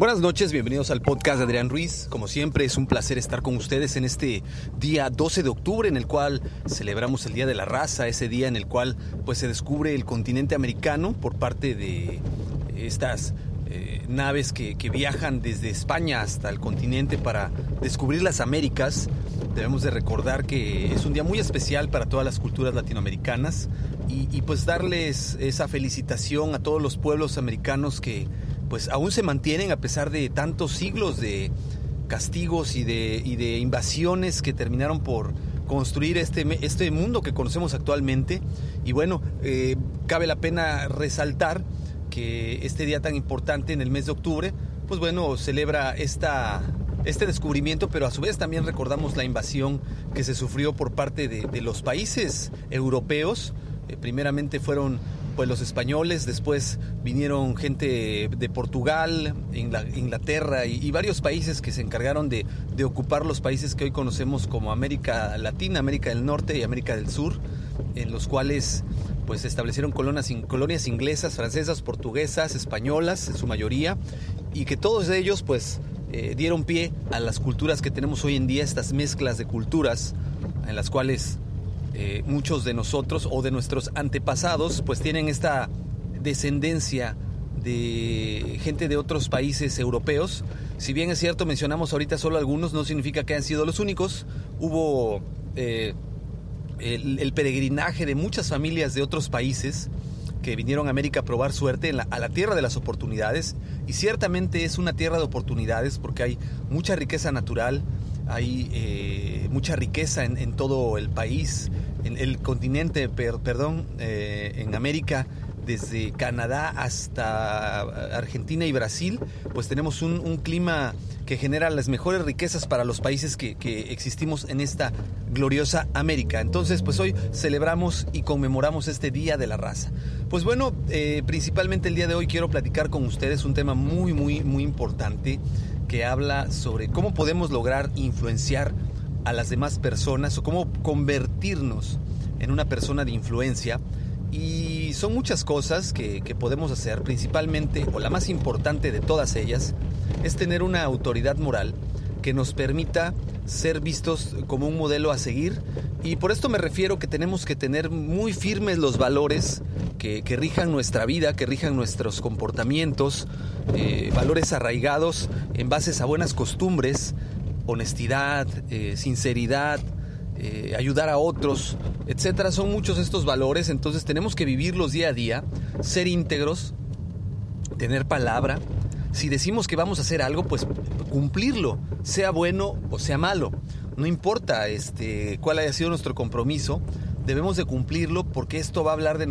Buenas noches, bienvenidos al podcast de Adrián Ruiz. Como siempre, es un placer estar con ustedes en este día 12 de octubre, en el cual celebramos el Día de la Raza, ese día en el cual pues, se descubre el continente americano por parte de estas eh, naves que, viajan desde España hasta el continente para descubrir las Américas. Debemos de recordar que es un día muy especial para todas las culturas latinoamericanas y, y pues darles esa felicitación a todos los pueblos americanos que pues aún se mantienen a pesar de tantos siglos de castigos y de, invasiones que terminaron por construir este, este mundo que conocemos actualmente. Y bueno, eh, cabe la pena resaltar que este día tan importante en el mes de octubre, pues bueno, celebra esta, este descubrimiento, pero a su vez también recordamos la invasión que se sufrió por parte de, de los países europeos. Eh, primeramente fueron pues los españoles, después vinieron gente de Portugal, Inglaterra y, varios países que se encargaron de, ocupar los países que hoy conocemos como América Latina, América del Norte y América del Sur, en los cuales pues establecieron colonias, colonias inglesas, francesas, portuguesas, españolas en su mayoría, y que todos ellos pues eh, dieron pie a las culturas que tenemos hoy en día, estas mezclas de culturas en las cuales eh, muchos de nosotros o de nuestros antepasados pues tienen esta descendencia de gente de otros países europeos. Si bien es cierto, mencionamos ahorita solo algunos, no significa que hayan sido los únicos. Hubo eh, el, peregrinaje de muchas familias de otros países que vinieron a América a probar suerte a la tierra de las oportunidades. Y ciertamente es una tierra de oportunidades porque hay mucha riqueza natural, hay eh, mucha riqueza en, todo el país, en el continente, per, perdón, eh, en América, desde Canadá hasta Argentina y Brasil, pues tenemos un, clima que genera las mejores riquezas para los países que, existimos en esta gloriosa América. Entonces, pues hoy celebramos y conmemoramos este Día de la Raza. Pues bueno, eh, principalmente el día de hoy quiero platicar con ustedes un tema muy, muy, muy importante que habla sobre cómo podemos lograr influenciar a las demás personas o cómo convertirnos en una persona de influencia. Y son muchas cosas que, que, podemos hacer, principalmente, o la más importante de todas ellas, es tener una autoridad moral que nos permita ser vistos como un modelo a seguir. Y por esto me refiero que tenemos que tener muy firmes los valores que, rijan nuestra vida, que rijan nuestros comportamientos, eh, valores arraigados en bases a buenas costumbres, honestidad, eh, sinceridad, eh, ayudar a otros, etcétera. Son muchos estos valores, entonces tenemos que vivirlos día a día, ser íntegros, tener palabra. Si decimos que vamos a hacer algo, pues cumplirlo, sea bueno o sea malo. No importa este, cuál haya sido nuestro compromiso, debemos de cumplirlo porque esto va a hablar de,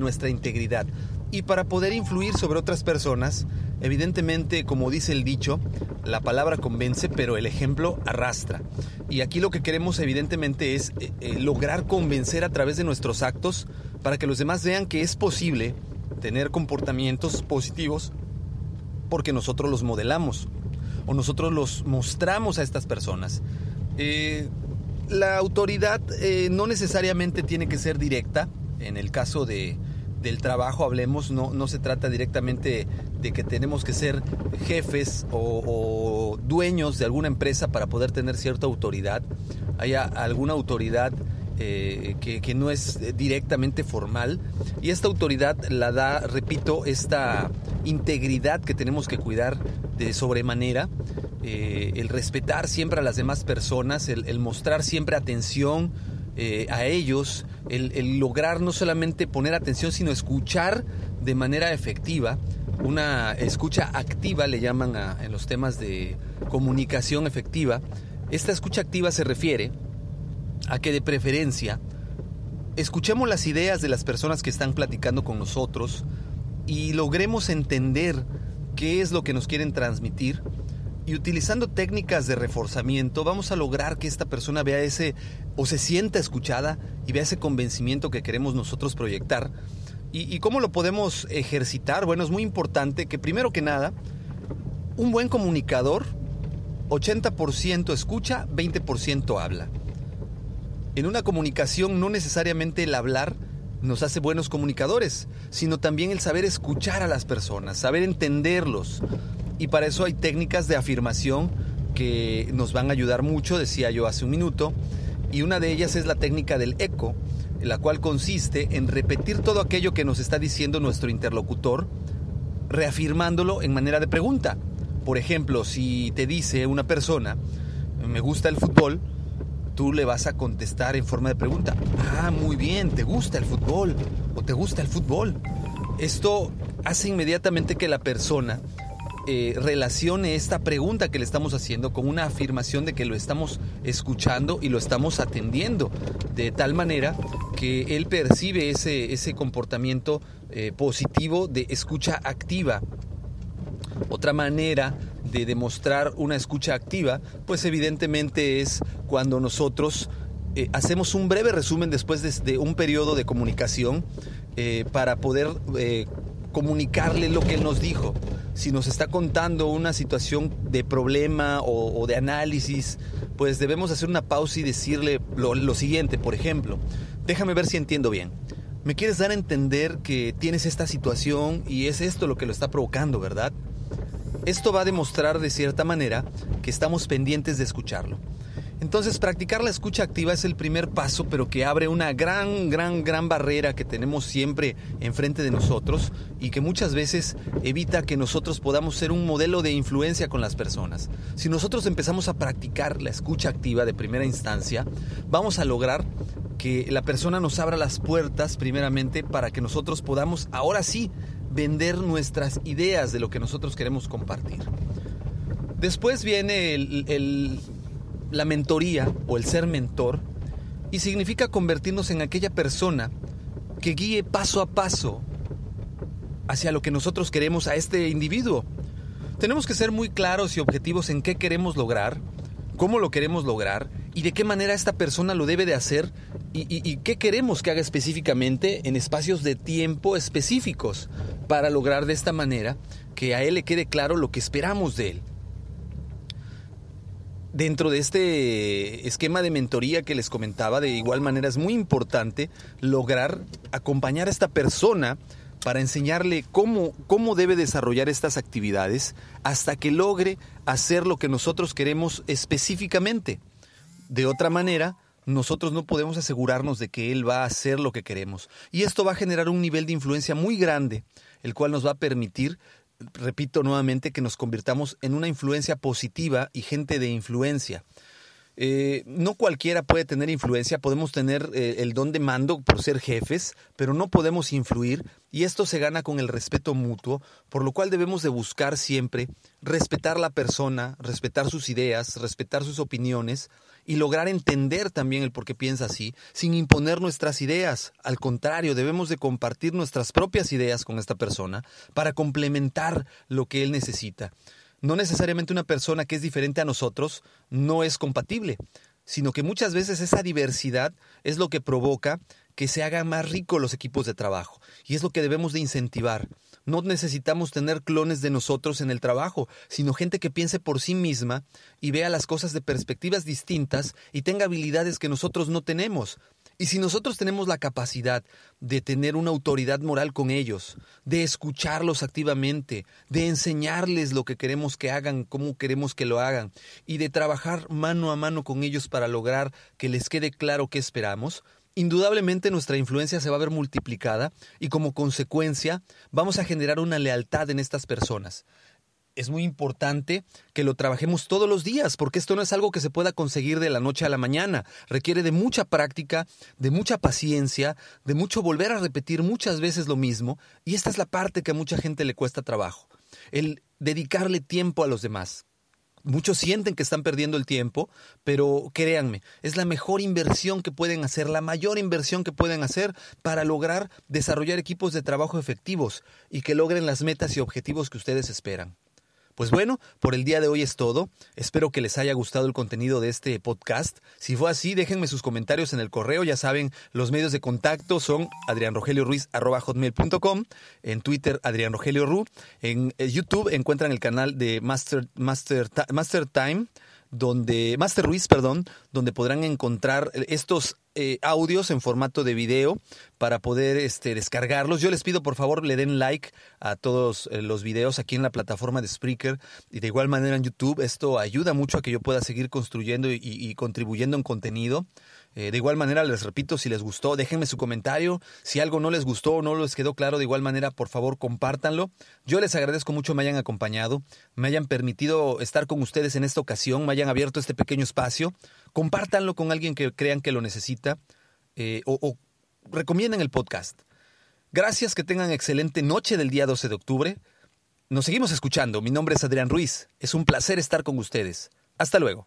nuestra integridad. Y para poder influir sobre otras personas, evidentemente, como dice el dicho, la palabra convence, pero el ejemplo arrastra. Y aquí lo que queremos evidentemente es eh, eh, lograr convencer a través de nuestros actos para que los demás vean que es posible tener comportamientos positivos porque nosotros los modelamos o nosotros los mostramos a estas personas. Eh, la autoridad eh, no necesariamente tiene que ser directa. En el caso de, del trabajo, hablemos, no, no se trata directamente de que tenemos que ser jefes o, o dueños de alguna empresa para poder tener cierta autoridad. Hay alguna autoridad eh, que, que, no es directamente formal. Y esta autoridad la da, repito, esta integridad que tenemos que cuidar de sobremanera. Eh, el respetar siempre a las demás personas, el, mostrar siempre atención eh, a ellos, el, el, lograr no solamente poner atención, sino escuchar de manera efectiva. Una escucha activa le llaman a, en los temas de comunicación efectiva. Esta escucha activa se refiere a que de preferencia escuchemos las ideas de las personas que están platicando con nosotros y logremos entender qué es lo que nos quieren transmitir y utilizando técnicas de reforzamiento vamos a lograr que esta persona vea ese o se sienta escuchada y vea ese convencimiento que queremos nosotros proyectar. ¿Y, cómo lo podemos ejercitar? Bueno, es muy importante que primero que nada, un buen comunicador, 80% escucha, 20% habla. En una comunicación no necesariamente el hablar nos hace buenos comunicadores, sino también el saber escuchar a las personas, saber entenderlos, y para eso hay técnicas de afirmación que nos van a ayudar mucho, decía yo hace un minuto. Y una de ellas es la técnica del eco, la cual consiste en repetir todo aquello que nos está diciendo nuestro interlocutor, reafirmándolo en manera de pregunta. Por ejemplo, si te dice una persona, me gusta el fútbol, tú le vas a contestar en forma de pregunta. Ah, muy bien, ¿te gusta el fútbol? ¿O te gusta el fútbol? Esto hace inmediatamente que la persona eh, relacione esta pregunta que le estamos haciendo con una afirmación de que lo estamos escuchando y lo estamos atendiendo, de tal manera que él percibe ese, ese comportamiento eh, positivo de escucha activa. Otra manera de demostrar una escucha activa, pues evidentemente es cuando nosotros eh, hacemos un breve resumen después de, un periodo de comunicación para poder comunicarle lo que él nos dijo si nos está contando una situación de problema o, de análisis, pues debemos hacer una pausa y decirle lo siguiente, por ejemplo, déjame ver si entiendo bien. Me quieres dar a entender que tienes esta situación y es esto lo que lo está provocando, ¿verdad? Esto va a demostrar de cierta manera que estamos pendientes de escucharlo. Entonces, practicar la escucha activa es el primer paso, pero que abre una gran, gran, gran barrera que tenemos siempre enfrente de nosotros y que muchas veces evita que nosotros podamos ser un modelo de influencia con las personas. Si nosotros empezamos a practicar la escucha activa de primera instancia, vamos a lograr que la persona nos abra las puertas primeramente para que nosotros podamos ahora sí vender nuestras ideas de lo que nosotros queremos compartir. Después viene el, la mentoría o el ser mentor y significa convertirnos en aquella persona que guíe paso a paso hacia lo que nosotros queremos a este individuo. Tenemos que ser muy claros y objetivos en qué queremos lograr, cómo lo queremos lograr y de qué manera esta persona lo debe de hacer y, qué queremos que haga específicamente en espacios de tiempo específicos para lograr de esta manera que a él le quede claro lo que esperamos de él. Dentro de este esquema de mentoría que les comentaba, de igual manera es muy importante lograr acompañar a esta persona para enseñarle cómo, cómo debe desarrollar estas actividades hasta que logre hacer lo que nosotros queremos específicamente. De otra manera, nosotros no podemos asegurarnos de que él va a hacer lo que queremos. Y esto va a generar un nivel de influencia muy grande, el cual nos va a permitir repito nuevamente, que nos convirtamos en una influencia positiva y gente de influencia. Eh, no cualquiera puede tener influencia, podemos tener eh, el don de mando por ser jefes, pero no podemos influir y esto se gana con el respeto mutuo, por lo cual debemos de buscar siempre respetar la persona, respetar sus ideas, respetar sus opiniones y lograr entender también el por qué piensa así, sin imponer nuestras ideas. Al contrario, debemos de compartir nuestras propias ideas con esta persona para complementar lo que él necesita. No necesariamente una persona que es diferente a nosotros no es compatible, sino que muchas veces esa diversidad es lo que provoca que se hagan más ricos los equipos de trabajo y es lo que debemos de incentivar. No necesitamos tener clones de nosotros en el trabajo, sino gente que piense por sí misma y vea las cosas de perspectivas distintas y tenga habilidades que nosotros no tenemos. Y si nosotros tenemos la capacidad de tener una autoridad moral con ellos, de escucharlos activamente, de enseñarles lo que queremos que hagan, cómo queremos que lo hagan, y de trabajar mano a mano con ellos para lograr que les quede claro qué esperamos, indudablemente nuestra influencia se va a ver multiplicada y como consecuencia vamos a generar una lealtad en estas personas. Es muy importante que lo trabajemos todos los días, porque esto no es algo que se pueda conseguir de la noche a la mañana. Requiere de mucha práctica, de mucha paciencia, de mucho volver a repetir muchas veces lo mismo, y esta es la parte que a mucha gente le cuesta trabajo, el dedicarle tiempo a los demás Muchos sienten que están perdiendo el tiempo, pero créanme, es la mejor inversión que pueden hacer, la mayor inversión que pueden hacer para lograr desarrollar equipos de trabajo efectivos y que logren las metas y objetivos que ustedes esperan. Pues bueno, por el día de hoy es todo. Espero que les haya gustado el contenido de este podcast. Si fue así, déjenme sus comentarios en el correo. Ya saben, los medios de contacto son adrianrogelioruiz.com, en Twitter Adrián Rogelio Ru, en eh, YouTube encuentran el canal de Master, Master, Master Time donde Master Ruiz, perdón, donde podrán encontrar estos eh, audios en formato de video para poder este, descargarlos. Yo les pido por favor le den like a todos eh, los videos aquí en la plataforma de Spreaker y de igual manera en YouTube. Esto ayuda mucho a que yo pueda seguir construyendo y contribuyendo en contenido. Eh, de igual manera, les repito, si les gustó, déjenme su comentario. Si algo no les gustó o no les quedó claro, de igual manera, por favor, compártanlo. Yo les agradezco mucho me hayan acompañado, me hayan permitido estar con ustedes en esta ocasión, me hayan abierto este pequeño espacio. Compártanlo con alguien que crean que lo necesita eh, o, o recomienden el podcast. Gracias, que tengan excelente noche del día 12 de octubre. Nos seguimos escuchando. Mi nombre es Adrián Ruiz. Es un placer estar con ustedes. Hasta luego.